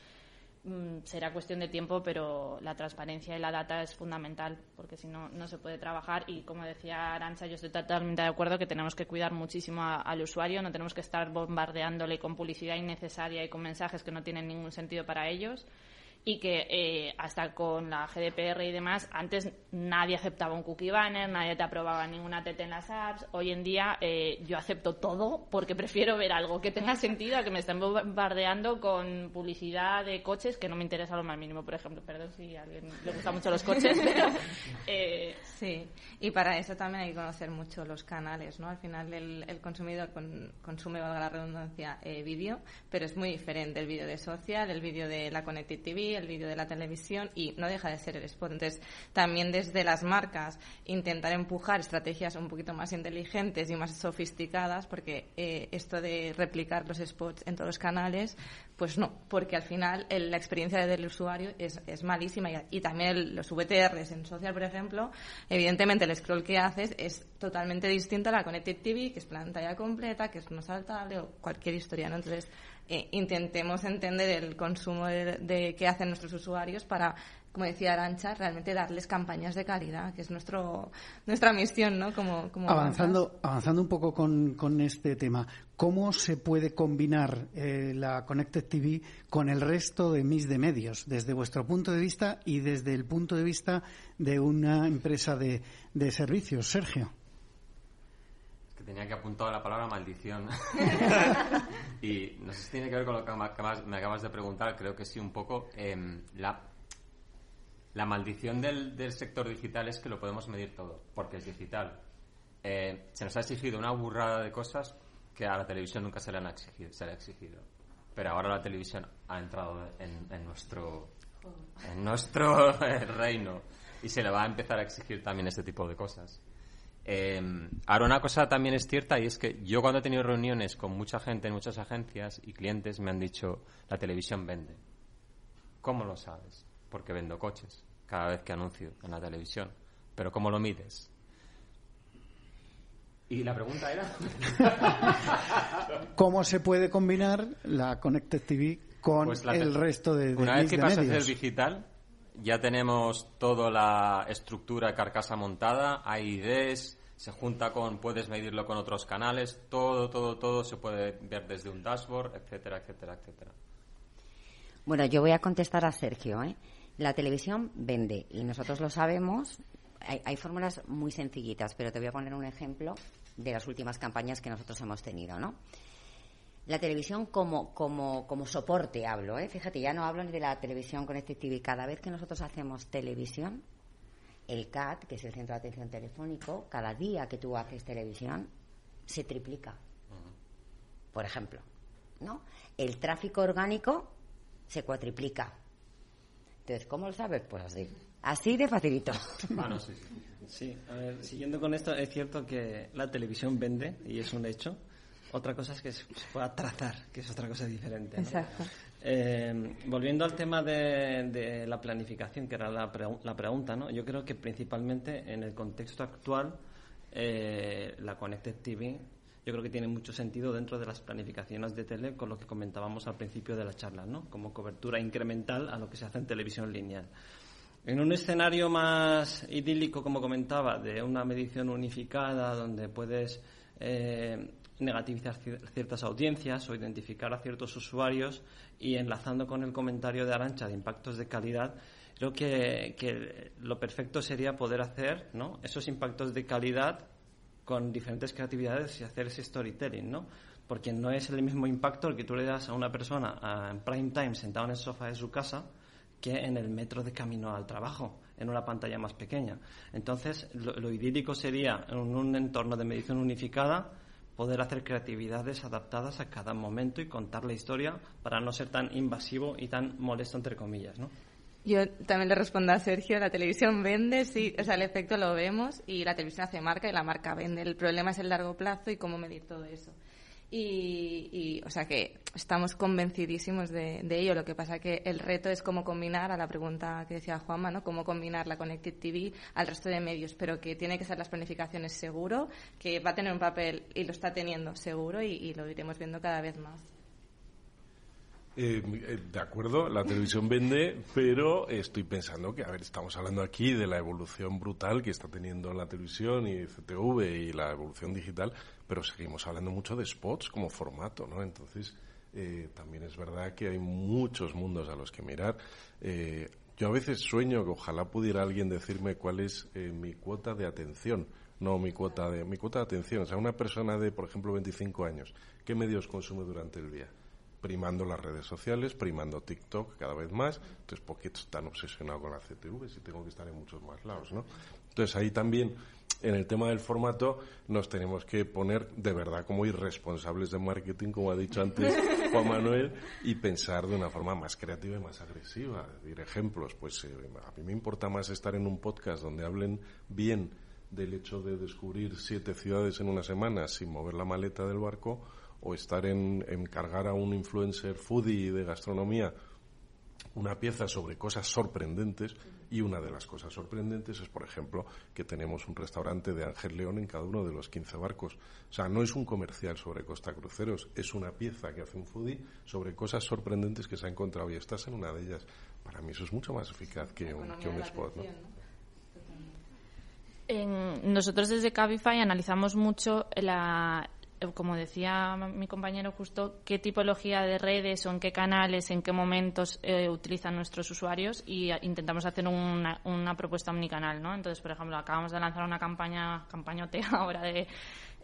mm, será cuestión de tiempo, pero la transparencia y la data es fundamental, porque si no, no se puede trabajar. Y como decía Arancha, yo estoy totalmente de acuerdo que tenemos que cuidar muchísimo al usuario, no tenemos que estar bombardeándole con publicidad innecesaria y con mensajes que no tienen ningún sentido para ellos y que eh, hasta con la GDPR y demás, antes nadie aceptaba un cookie banner, nadie te aprobaba ninguna TT en las apps. Hoy en día eh, yo acepto todo porque prefiero ver algo que tenga sentido a que me estén bombardeando con publicidad de coches que no me interesa lo más mínimo, por ejemplo. Perdón si a alguien le gustan mucho los coches, pero... (laughs) Eh, sí, y para eso también hay que conocer mucho los canales, ¿no? Al final el, consumidor consume, valga la redundancia, vídeo, pero es muy diferente el vídeo de social, el vídeo de la Connected TV, el vídeo de la televisión y no deja de ser el spot. Entonces, también desde las marcas intentar empujar estrategias un poquito más inteligentes y más sofisticadas, porque eh, esto de replicar los spots en todos los canales, pues no, porque al final la experiencia del usuario es, malísima y, también los VTRs en social, por ejemplo, evidentemente el scroll que haces es totalmente distinto a la Connected TV, que es pantalla completa, que es no saltable o cualquier historia, ¿no? Entonces, eh, intentemos entender el consumo de, que hacen nuestros usuarios para, como decía Arancha, realmente darles campañas de calidad, que es nuestro, nuestra misión, ¿no? Como, avanzando, avanzando un poco con, con, este tema, ¿cómo se puede combinar eh, la Connected TV con el resto de mis de medios, desde vuestro punto de vista y desde el punto de vista de una empresa de, de servicios? Sergio tenía que apuntar la palabra maldición. (laughs) y no sé si tiene que ver con lo que me acabas de preguntar, creo que sí un poco. Em, la, la maldición del, del, sector digital es que lo podemos medir todo, porque es digital. Eh, se nos ha exigido una burrada de cosas que a la televisión nunca se le han exigido, se le ha exigido. Pero ahora la televisión ha entrado en, en nuestro en nuestro (laughs) reino y se le va a empezar a exigir también este tipo de cosas. Eh, ahora, una cosa también es cierta y es que yo cuando he tenido reuniones con mucha gente en muchas agencias y clientes me han dicho, la televisión vende. ¿Cómo lo sabes? Porque vendo coches cada vez que anuncio en la televisión. Pero ¿cómo lo mides? Y la pregunta era... (laughs) ¿Cómo se puede combinar la Connected TV con pues el resto de, de Una vez que pasa a ser digital, ya tenemos toda la estructura de carcasa montada, hay IDs, se junta con, puedes medirlo con otros canales, todo, todo, todo se puede ver desde un dashboard, etcétera, etcétera, etcétera. Bueno, yo voy a contestar a Sergio. ¿eh? La televisión vende y nosotros lo sabemos. Hay, hay fórmulas muy sencillitas, pero te voy a poner un ejemplo de las últimas campañas que nosotros hemos tenido, ¿no? La televisión como, como, como soporte hablo, ¿eh? Fíjate, ya no hablo ni de la televisión con este TV. Cada vez que nosotros hacemos televisión, el CAT, que es el Centro de Atención Telefónico, cada día que tú haces televisión, se triplica. Por ejemplo, ¿no? El tráfico orgánico se cuatriplica. Entonces, ¿cómo lo sabes? Pues así. Así de facilito. (laughs) Bueno, sí, sí. sí, a ver, siguiendo con esto, es cierto que la televisión vende, y es un hecho Otra cosa es que se pueda trazar, que es otra cosa diferente. Exacto. Eh, volviendo al tema de, la planificación, que era la, la, pregunta, ¿no? yo creo que principalmente en el contexto actual eh, la Connected TV yo creo que tiene mucho sentido dentro de las planificaciones de tele con lo que comentábamos al principio de la charla, ¿no? como cobertura incremental a lo que se hace en televisión lineal. En un escenario más idílico, como comentaba, de una medición unificada donde puedes eh, negativizar ciertas audiencias o identificar a ciertos usuarios y enlazando con el comentario de Arancha de impactos de calidad, creo que, lo perfecto sería poder hacer ¿no? esos impactos de calidad con diferentes creatividades y hacer ese storytelling, ¿no? Porque no es el mismo impacto el que tú le das a una persona en prime time sentado en el sofá de su casa que en el metro de camino al trabajo, en una pantalla más pequeña. Entonces, lo idílico sería, en un entorno de medición unificada, poder hacer creatividades adaptadas a cada momento y contar la historia para no ser tan invasivo y tan molesto, entre comillas, ¿no? Yo también le respondo a Sergio, la televisión vende, sí, o sea, el efecto lo vemos y la televisión hace marca y la marca vende. El problema es el largo plazo y cómo medir todo eso. Y, o sea que estamos convencidísimos de, ello. Lo que pasa que el reto es cómo combinar, a la pregunta que decía Juanma, ¿no? Cómo combinar la Connected TV al resto de medios, pero que tiene que ser las planificaciones seguro, que va a tener un papel y lo está teniendo seguro y, lo iremos viendo cada vez más. Eh, eh, de acuerdo, la televisión vende, pero estoy pensando que, a ver, estamos hablando aquí de la evolución brutal que está teniendo la televisión y CTV y la evolución digital, pero seguimos hablando mucho de spots como formato, ¿no? Entonces, eh, también es verdad que hay muchos mundos a los que mirar. Eh, yo a veces sueño que ojalá pudiera alguien decirme cuál es eh, mi cuota de atención, no mi cuota de mi cuota de atención. O sea, una persona de, por ejemplo, 25 años, ¿qué medios consume durante el día? primando las redes sociales, primando TikTok cada vez más. Entonces, ¿por qué tan obsesionado con la CTV si tengo que estar en muchos más lados, no? Entonces, ahí también en el tema del formato nos tenemos que poner de verdad como irresponsables de marketing, como ha dicho antes (laughs) Juan Manuel, y pensar de una forma más creativa y más agresiva. Decir ejemplos, pues eh, a mí me importa más estar en un podcast donde hablen bien del hecho de descubrir siete ciudades en una semana sin mover la maleta del barco o estar en, en cargar a un influencer foodie de gastronomía una pieza sobre cosas sorprendentes y una de las cosas sorprendentes es, por ejemplo, que tenemos un restaurante de Ángel León en cada uno de los 15 barcos. O sea, no es un comercial sobre Costa Cruceros, es una pieza que hace un foodie sobre cosas sorprendentes que se ha encontrado y estás en una de ellas. Para mí eso es mucho más eficaz que un, que un spot. ¿no? nosotros desde Cabify analizamos mucho la, como decía mi compañero justo, qué tipología de redes o en qué canales, en qué momentos eh, utilizan nuestros usuarios y intentamos hacer una, propuesta omnicanal, ¿no? Entonces, por ejemplo, acabamos de lanzar una campaña, campañote (laughs) ahora de,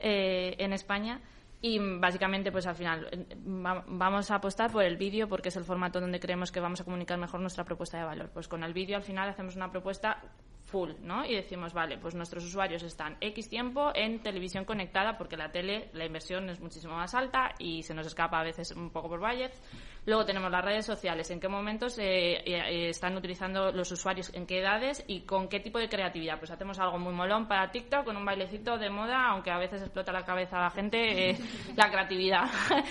eh, en España y básicamente, pues al final vamos a apostar por el vídeo porque es el formato donde creemos que vamos a comunicar mejor nuestra propuesta de valor. Pues con el vídeo al final hacemos una propuesta full, ¿no? Y decimos, vale, pues nuestros usuarios están X tiempo en televisión conectada porque la tele, la inversión es muchísimo más alta y se nos escapa a veces un poco por budget. Luego tenemos las redes sociales, en qué momentos eh, eh, están utilizando los usuarios, en qué edades y con qué tipo de creatividad. Pues hacemos algo muy molón para TikTok con un bailecito de moda, aunque a veces explota la cabeza a la gente eh, (laughs) la creatividad. (laughs)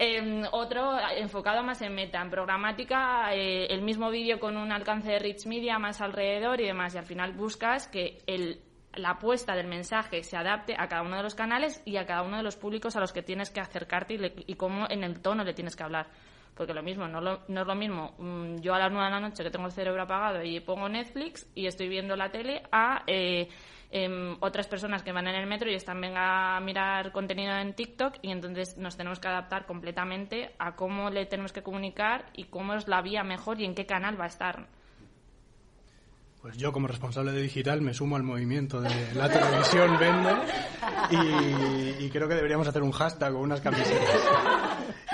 Em, otro enfocado más en meta, en programática, el mismo vídeo con un alcance de rich media más alrededor y demás. Y al final buscas que el la apuesta del mensaje se adapte a cada uno de los canales y a cada uno de los públicos a los que tienes que acercarte y, y cómo en el tono le tienes que hablar porque lo mismo, no, no es lo mismo mm, yo a las nueve de la noche que tengo el cerebro apagado y pongo Netflix y estoy viendo la tele a eh, em, otras personas que van en el metro y están venga a mirar contenido en TikTok y entonces nos tenemos que adaptar completamente a cómo le tenemos que comunicar y cómo es la vía mejor y en qué canal va a estar. Pues yo como responsable de digital me sumo al movimiento de la televisión vende y, creo que deberíamos hacer un hashtag o unas camisetas.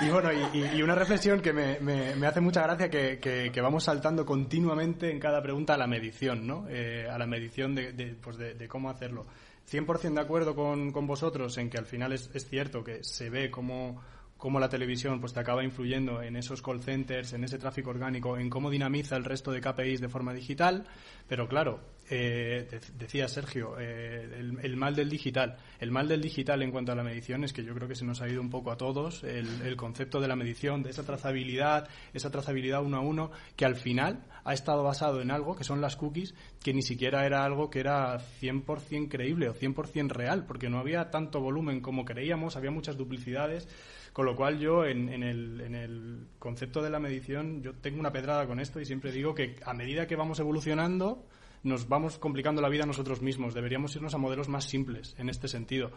Y bueno, y, una reflexión que me, me, hace mucha gracia que, que, vamos saltando continuamente en cada pregunta a la medición, ¿no? Eh, a la medición de, de, pues de, cómo hacerlo. 100% de acuerdo con, con, vosotros en que al final es, es cierto que se ve cómo cómo la televisión pues te acaba influyendo en esos call centers, en ese tráfico orgánico, en cómo dinamiza el resto de KPIs de forma digital, pero claro, eh, decía Sergio, eh, el, mal del digital. El mal del digital en cuanto a la medición es que yo creo que se nos ha ido un poco a todos el, concepto de la medición, de esa trazabilidad, esa trazabilidad uno a uno, que al final ha estado basado en algo que son las cookies, que ni siquiera era algo que era 100% creíble o 100% real, porque no había tanto volumen como creíamos, había muchas duplicidades. Con lo cual yo en, el, en, el, concepto de la medición yo tengo una pedrada con esto y siempre digo que a medida que vamos evolucionando nos vamos complicando la vida nosotros mismos. Deberíamos irnos a modelos más simples en este sentido.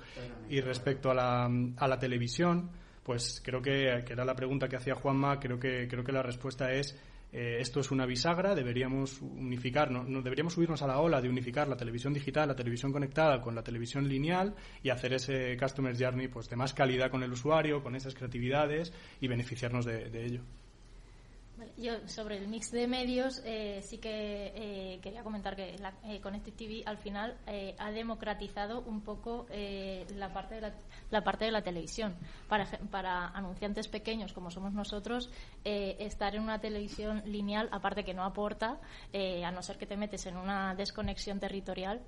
Y respecto a la, a la televisión, pues creo que, que, era la pregunta que hacía Juanma, creo que, creo que la respuesta es eh, esto es una bisagra, deberíamos unificar, no, deberíamos subirnos a la ola de unificar la televisión digital, la televisión conectada con la televisión lineal y hacer ese customer journey pues de más calidad con el usuario, con esas creatividades y beneficiarnos de ello. Yo sobre el mix de medios eh, sí que eh, quería comentar que la, eh, Connected TV al final ha democratizado un poco la parte de la, parte de la televisión. Para para anunciantes pequeños como somos nosotros estar en una televisión lineal aparte que no aporta a no ser que te metes en una desconexión territorial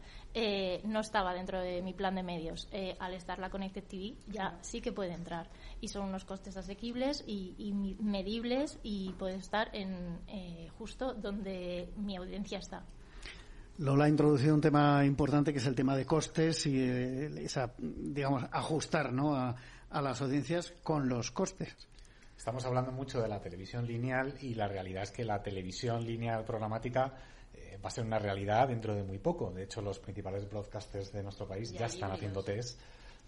no estaba dentro de mi plan de medios. Al estar la Connected TV ya sí que puede entrar. Y son unos costes asequibles y, y medibles y puedes estar en eh, justo donde mi audiencia está. Lola ha introducido un tema importante que es el tema de costes y eh, esa, digamos, ajustar ¿no? a, las audiencias con los costes. Estamos hablando mucho de la televisión lineal y la realidad es que la televisión lineal programática eh, va a ser una realidad dentro de muy poco. De hecho, los principales broadcasters de nuestro país ya, están haciendo test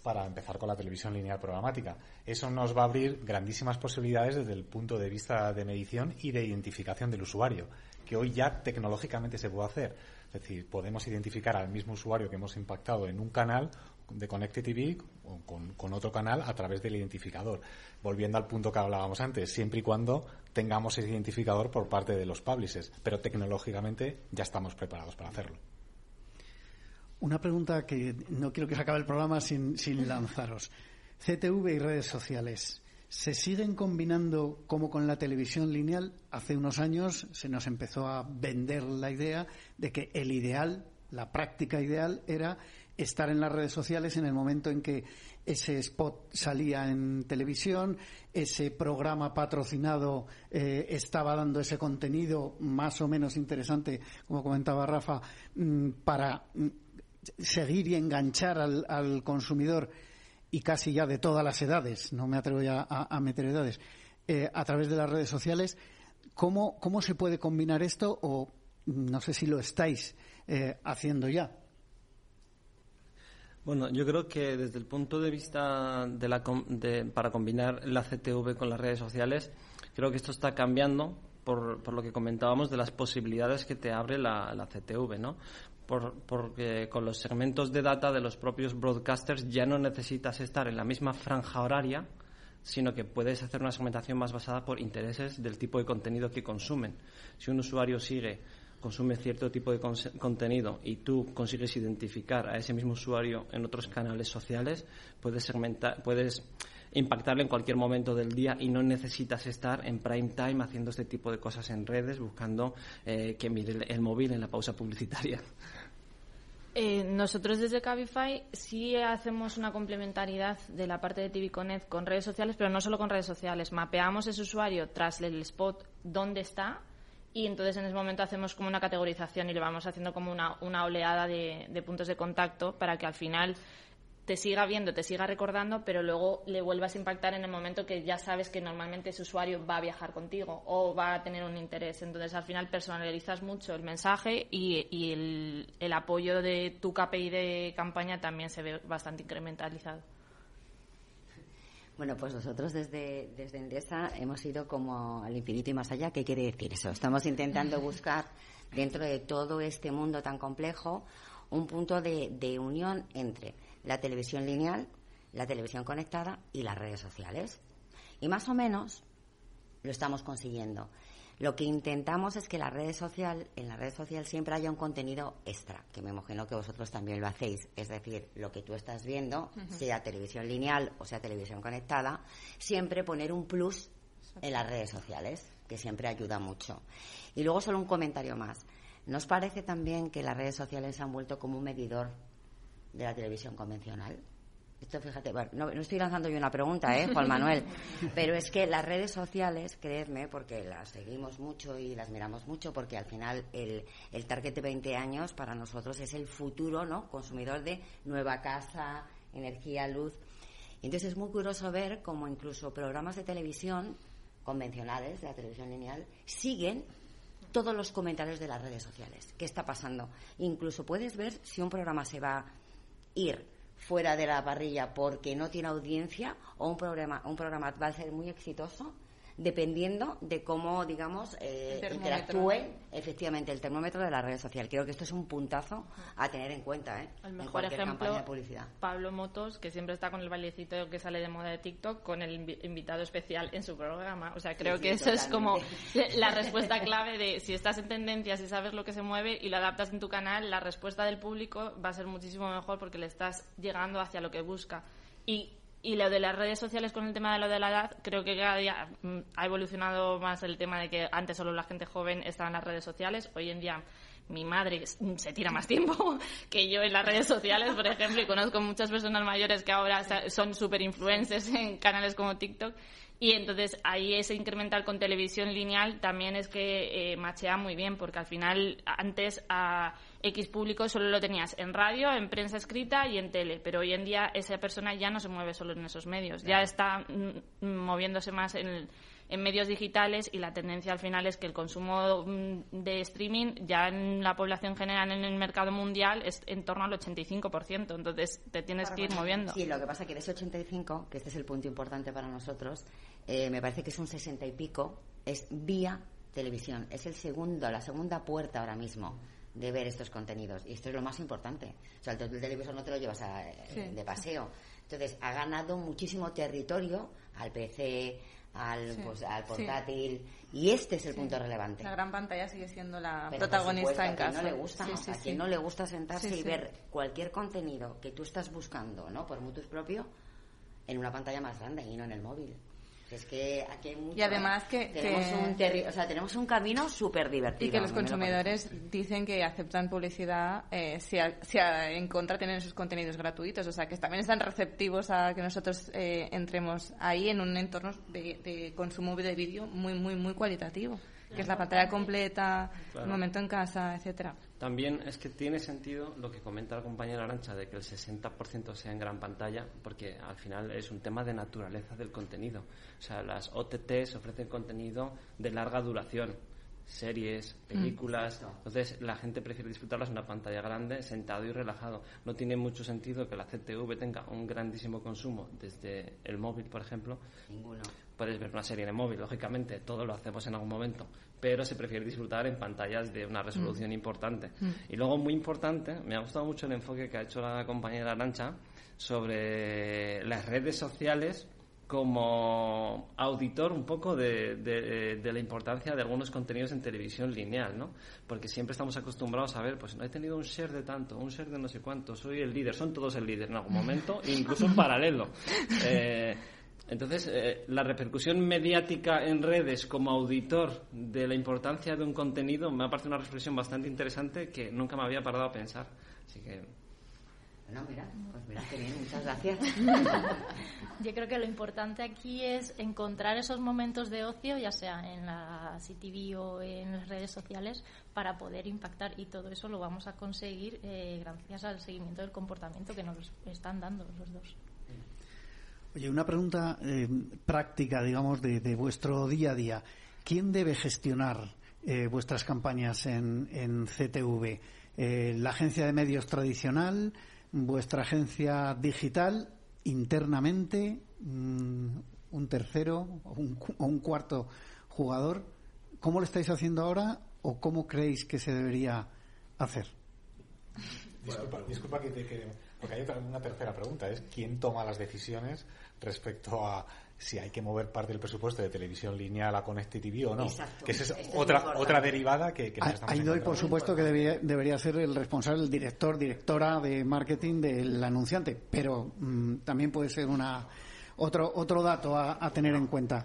para empezar con la televisión lineal programática. Eso nos va a abrir grandísimas posibilidades desde el punto de vista de medición y de identificación del usuario, que hoy ya tecnológicamente se puede hacer. Es decir, podemos identificar al mismo usuario que hemos impactado en un canal de Connected TV o con, otro canal a través del identificador. Volviendo al punto que hablábamos antes, siempre y cuando tengamos ese identificador por parte de los publishers, pero tecnológicamente ya estamos preparados para hacerlo. Una pregunta que no quiero que se acabe el programa sin, (laughs) lanzaros. CTV y redes sociales. ¿Se siguen combinando como con la televisión lineal? Hace unos años se nos empezó a vender la idea de que el ideal, la práctica ideal, era estar en las redes sociales en el momento en que ese spot salía en televisión, ese programa patrocinado eh, estaba dando ese contenido más o menos interesante, como comentaba Rafa, mm, para mm, seguir y enganchar al, consumidor y casi ya de todas las edades, no me atrevo ya a, meter edades, eh, a través de las redes sociales, ¿cómo, ¿cómo se puede combinar esto o no sé si lo estáis eh, haciendo ya? Bueno, yo creo que desde el punto de vista de la, de, para combinar la CTV con las redes sociales, creo que esto está cambiando por, por, lo que comentábamos de las posibilidades que te abre la, la CTV, ¿no? Porque con los segmentos de data de los propios broadcasters ya no necesitas estar en la misma franja horaria, sino que puedes hacer una segmentación más basada por intereses del tipo de contenido que consumen. Si un usuario sigue, consume cierto tipo de contenido y tú consigues identificar a ese mismo usuario en otros canales sociales, puedes segmentar, puedes impactarle en cualquier momento del día y no necesitas estar en prime time haciendo este tipo de cosas en redes, buscando eh, que mire el móvil en la pausa publicitaria. Eh, nosotros desde Cabify sí hacemos una complementariedad de la parte de TV Connect con redes sociales, pero no solo con redes sociales. Mapeamos ese usuario tras el spot dónde está y entonces en ese momento hacemos como una categorización y le vamos haciendo como una, oleada de puntos de contacto para que al final te siga viendo, te siga recordando, pero luego le vuelvas a impactar en el momento que ya sabes que normalmente ese usuario va a viajar contigo o va a tener un interés. Entonces, al final personalizas mucho el mensaje y, el, apoyo de tu KPI de campaña también se ve bastante incrementalizado. Bueno, pues nosotros desde, desde Endesa hemos ido como al infinito y más allá. ¿Qué quiere decir eso? Estamos intentando (laughs) buscar dentro de todo este mundo tan complejo un punto de unión entre la televisión lineal, la televisión conectada y las redes sociales. Y más o menos lo estamos consiguiendo. Lo que intentamos es que la red social, en la red social siempre haya un contenido extra, que me imagino que vosotros también lo hacéis. Es decir, lo que tú estás viendo, sea televisión lineal o sea televisión conectada, siempre poner un plus en las redes sociales, que siempre ayuda mucho. Y luego solo un comentario más. ¿Nos parece también que las redes sociales se han vuelto como un medidor de la televisión convencional? Esto, fíjate, no, estoy lanzando yo una pregunta, ¿eh, Juan Manuel? (laughs) Pero es que las redes sociales, creedme, porque las seguimos mucho y las miramos mucho, porque al final el, el target de 20 años para nosotros es el futuro, ¿no? Consumidor de nueva casa, energía, luz. entonces es muy curioso ver cómo incluso programas de televisión convencionales, de la televisión lineal, siguen todos los comentarios de las redes sociales. ¿Qué está pasando? Incluso puedes ver si un programa se va ir fuera de la parrilla porque no tiene audiencia o un programa, un programa va a ser muy exitoso dependiendo de cómo, digamos, eh, interactúe efectivamente el termómetro de la red social. Creo que esto es un puntazo a tener en cuenta, ¿eh? El mejor ejemplo, de publicidad. Pablo Motos, que siempre está con el bailecito que sale de moda de TikTok, con el invitado especial en su programa. O sea, creo que eso es como la respuesta clave de si estás en tendencia, si sabes lo que se mueve y lo adaptas en tu canal, la respuesta del público va a ser muchísimo mejor porque le estás llegando hacia lo que busca. Y y lo de las redes sociales con el tema de lo de la edad, creo que cada día mm, ha evolucionado más el tema de que antes solo la gente joven estaba en las redes sociales. Hoy en día mi madre se tira más (laughs) tiempo que yo en las redes sociales, por ejemplo, y conozco muchas personas mayores que ahora son súper influencers (laughs) en canales como TikTok y entonces ahí ese incremental con televisión lineal también es que eh, machea muy bien, porque al final antes a X público solo lo tenías en radio, en prensa escrita y en tele, pero hoy en día esa persona ya no se mueve solo en esos medios, ya está mm, moviéndose más en, en medios digitales y la tendencia al final es que el consumo mm, de streaming ya en la población general en el mercado mundial es en torno al 85%, entonces te tienes que ir moviendo. Sí, lo que pasa es que de ese 85, que este es el punto importante para nosotros, eh, me parece que es un 60 y pico, es vía televisión, es el segundo, la segunda puerta ahora mismo de ver estos contenidos. Y esto es lo más importante. O sea, el televisor no te lo llevas eh, de paseo. Entonces, ha ganado muchísimo territorio al PC, al, pues, al portátil. Y este es el punto relevante. La gran pantalla sigue siendo la protagonista en casa. A quien no le gusta, a quien no le gusta sentarse y ver cualquier contenido que tú estás buscando, ¿no? Por mutus propio, en una pantalla más grande y no en el móvil. Es que aquí hay mucho. Y además que. Tenemos, Un, o sea, tenemos un camino súper divertido. Y que los consumidores dicen que aceptan publicidad eh, si, si en contra tienen esos contenidos gratuitos. O sea, que también están receptivos a que nosotros eh, entremos ahí en un entorno de, de consumo de vídeo muy, muy, muy cualitativo. Que es la pantalla completa, el momento en casa, etcétera. También es que tiene sentido lo que comenta la compañera Arancha de que el 60% sea en gran pantalla, porque al final es un tema de naturaleza del contenido. O sea, las OTTs ofrecen contenido de larga duración, series, mm. películas. Entonces, la gente prefiere disfrutarlas en una pantalla grande, sentado y relajado. No tiene mucho sentido que la CTV tenga un grandísimo consumo desde el móvil, por ejemplo. Ninguno. Puedes ver una serie en el móvil, lógicamente, todo lo hacemos en algún momento, pero se prefiere disfrutar en pantallas de una resolución mm. importante. Mm. Y luego, muy importante, me ha gustado mucho el enfoque que ha hecho la compañera Arancha sobre las redes sociales como auditor un poco de, de, la importancia de algunos contenidos en televisión lineal, ¿no? Porque siempre estamos acostumbrados a ver, pues no he tenido un share de tanto, un share de no sé cuánto, soy el líder, son todos el líder en algún momento, (laughs) incluso en paralelo. Eh, entonces, eh, la repercusión mediática en redes como auditor de la importancia de un contenido me ha parecido una reflexión bastante interesante que nunca me había parado a pensar. Así que. Bueno, mira, pues mira qué bien, muchas gracias. (laughs) Yo creo que lo importante aquí es encontrar esos momentos de ocio, ya sea en la CTV o en las redes sociales, para poder impactar. Y todo eso lo vamos a conseguir eh, gracias al seguimiento del comportamiento que nos están dando los dos. Oye, una pregunta eh, práctica, digamos, de, vuestro día a día. ¿Quién debe gestionar eh, vuestras campañas en, CTV? Eh, ¿La agencia de medios tradicional? ¿Vuestra agencia digital? ¿Internamente? Mm, ¿Un tercero o un, cuarto jugador? ¿Cómo lo estáis haciendo ahora o cómo creéis que se debería hacer? Disculpa, que, te, porque hay una tercera pregunta, es quién toma las decisiones respecto a si hay que mover parte del presupuesto de televisión lineal a Connected TV o no. Exacto. Que esa es otra, otra derivada que, que Ahí doy por supuesto que debería, debería, ser el responsable, el director, directora de marketing del anunciante, pero mm, también puede ser una otro, otro dato a, tener en cuenta.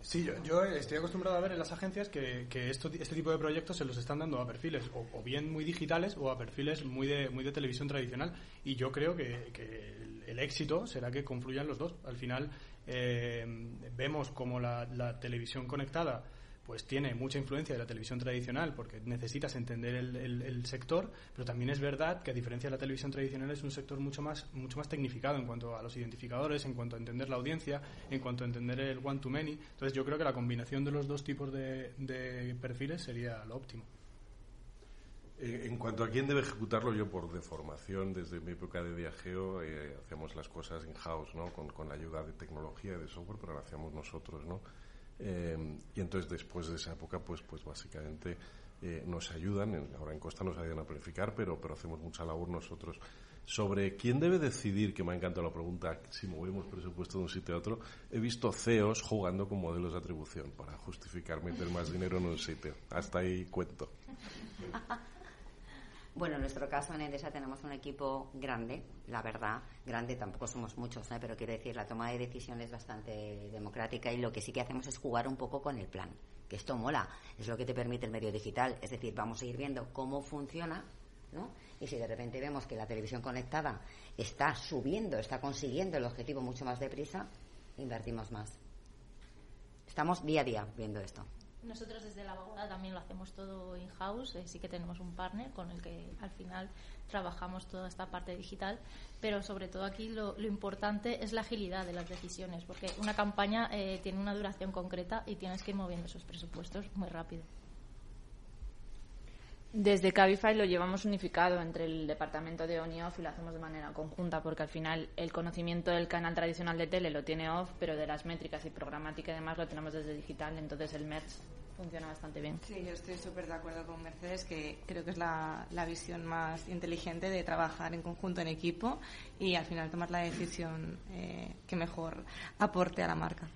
Sí, yo, estoy acostumbrado a ver en las agencias que, esto, este tipo de proyectos se los están dando a perfiles o, bien muy digitales o a perfiles muy de, muy de televisión tradicional. Y yo creo que, el, éxito será que confluyan los dos. Al final eh, vemos como la televisión conectada pues tiene mucha influencia de la televisión tradicional porque necesitas entender el, sector, pero también es verdad que a diferencia de la televisión tradicional es un sector mucho más, mucho más tecnificado en cuanto a los identificadores, en cuanto a entender la audiencia, en cuanto a entender el one-to-many. Entonces yo creo que la combinación de los dos tipos de, perfiles sería lo óptimo. Eh, en cuanto a quién debe ejecutarlo, yo por deformación, desde mi época de viajeo, eh, hacemos las cosas in-house, ¿no? Con, con, ayuda de tecnología y de software, pero lo hacemos nosotros, ¿no? Eh, y entonces después de esa época, pues, pues básicamente eh, nos ayudan, ahora en Costa nos ayudan a planificar, pero, pero hacemos mucha labor nosotros. Sobre quién debe decidir, que me ha encantado la pregunta, si movemos presupuesto de un sitio a otro, he visto CEOs jugando con modelos de atribución para justificar meter más dinero en un sitio. Hasta ahí cuento. (laughs) Bueno, en nuestro caso en Endesa tenemos un equipo grande, la verdad, grande tampoco somos muchos, ¿eh? pero quiero decir, la toma de decisiones es bastante democrática y lo que sí que hacemos es jugar un poco con el plan, que esto mola, es lo que te permite el medio digital, es decir, vamos a ir viendo cómo funciona, ¿no? Y si de repente vemos que la televisión conectada está subiendo, está consiguiendo el objetivo mucho más deprisa, invertimos más. Estamos día a día viendo esto. Nosotros desde la abogada también lo hacemos todo in-house, eh, sí que tenemos un partner con el que al final trabajamos toda esta parte digital, pero sobre todo aquí lo, importante es la agilidad de las decisiones, porque una campaña eh, tiene una duración concreta y tienes que ir moviendo esos presupuestos muy rápido. Desde Cabify lo llevamos unificado entre el departamento de on y off y lo hacemos de manera conjunta porque al final el conocimiento del canal tradicional de tele lo tiene off, pero de las métricas y programática y demás lo tenemos desde digital, entonces el merge funciona bastante bien. Sí, yo estoy súper de acuerdo con Mercedes, que creo que es la, la, visión más inteligente de trabajar en conjunto, en equipo y al final tomar la decisión eh, que mejor aporte a la marca.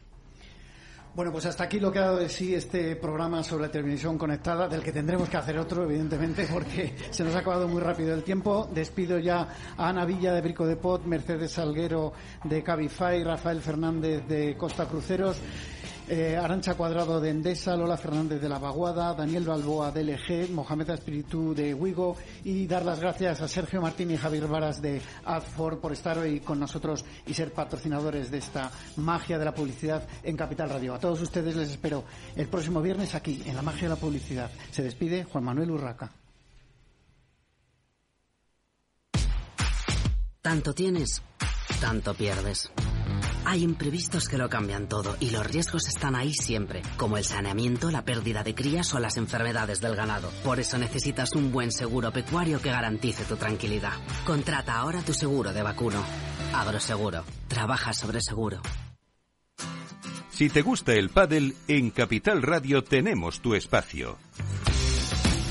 Bueno, pues hasta aquí lo que ha dado de sí este programa sobre la televisión conectada, del que tendremos que hacer otro, evidentemente, porque (laughs) se nos ha acabado muy rápido el tiempo. Despido ya a Ana Villa de Brico de Pot, Mercedes Salguero de Cabify, Rafael Fernández de Costa Cruceros. Eh, Arancha Cuadrado de Endesa, Lola Fernández de La Vaguada, Daniel Balboa de LG, Mohamed Espíritu de Wigo y dar las gracias a Sergio Martín y Javier Varas de Adfor por estar hoy con nosotros y ser patrocinadores de esta magia de la publicidad en Capital Radio. A todos ustedes les espero el próximo viernes aquí en la magia de la publicidad. Se despide Juan Manuel Urraca. Tanto tienes, tanto pierdes. Hay imprevistos que lo cambian todo y los riesgos están ahí siempre, como el saneamiento, la pérdida de crías o las enfermedades del ganado. Por eso necesitas un buen seguro pecuario que garantice tu tranquilidad. Contrata ahora tu seguro de vacuno. Agroseguro. Trabaja sobre seguro. Si te gusta el pádel, en Capital Radio tenemos tu espacio.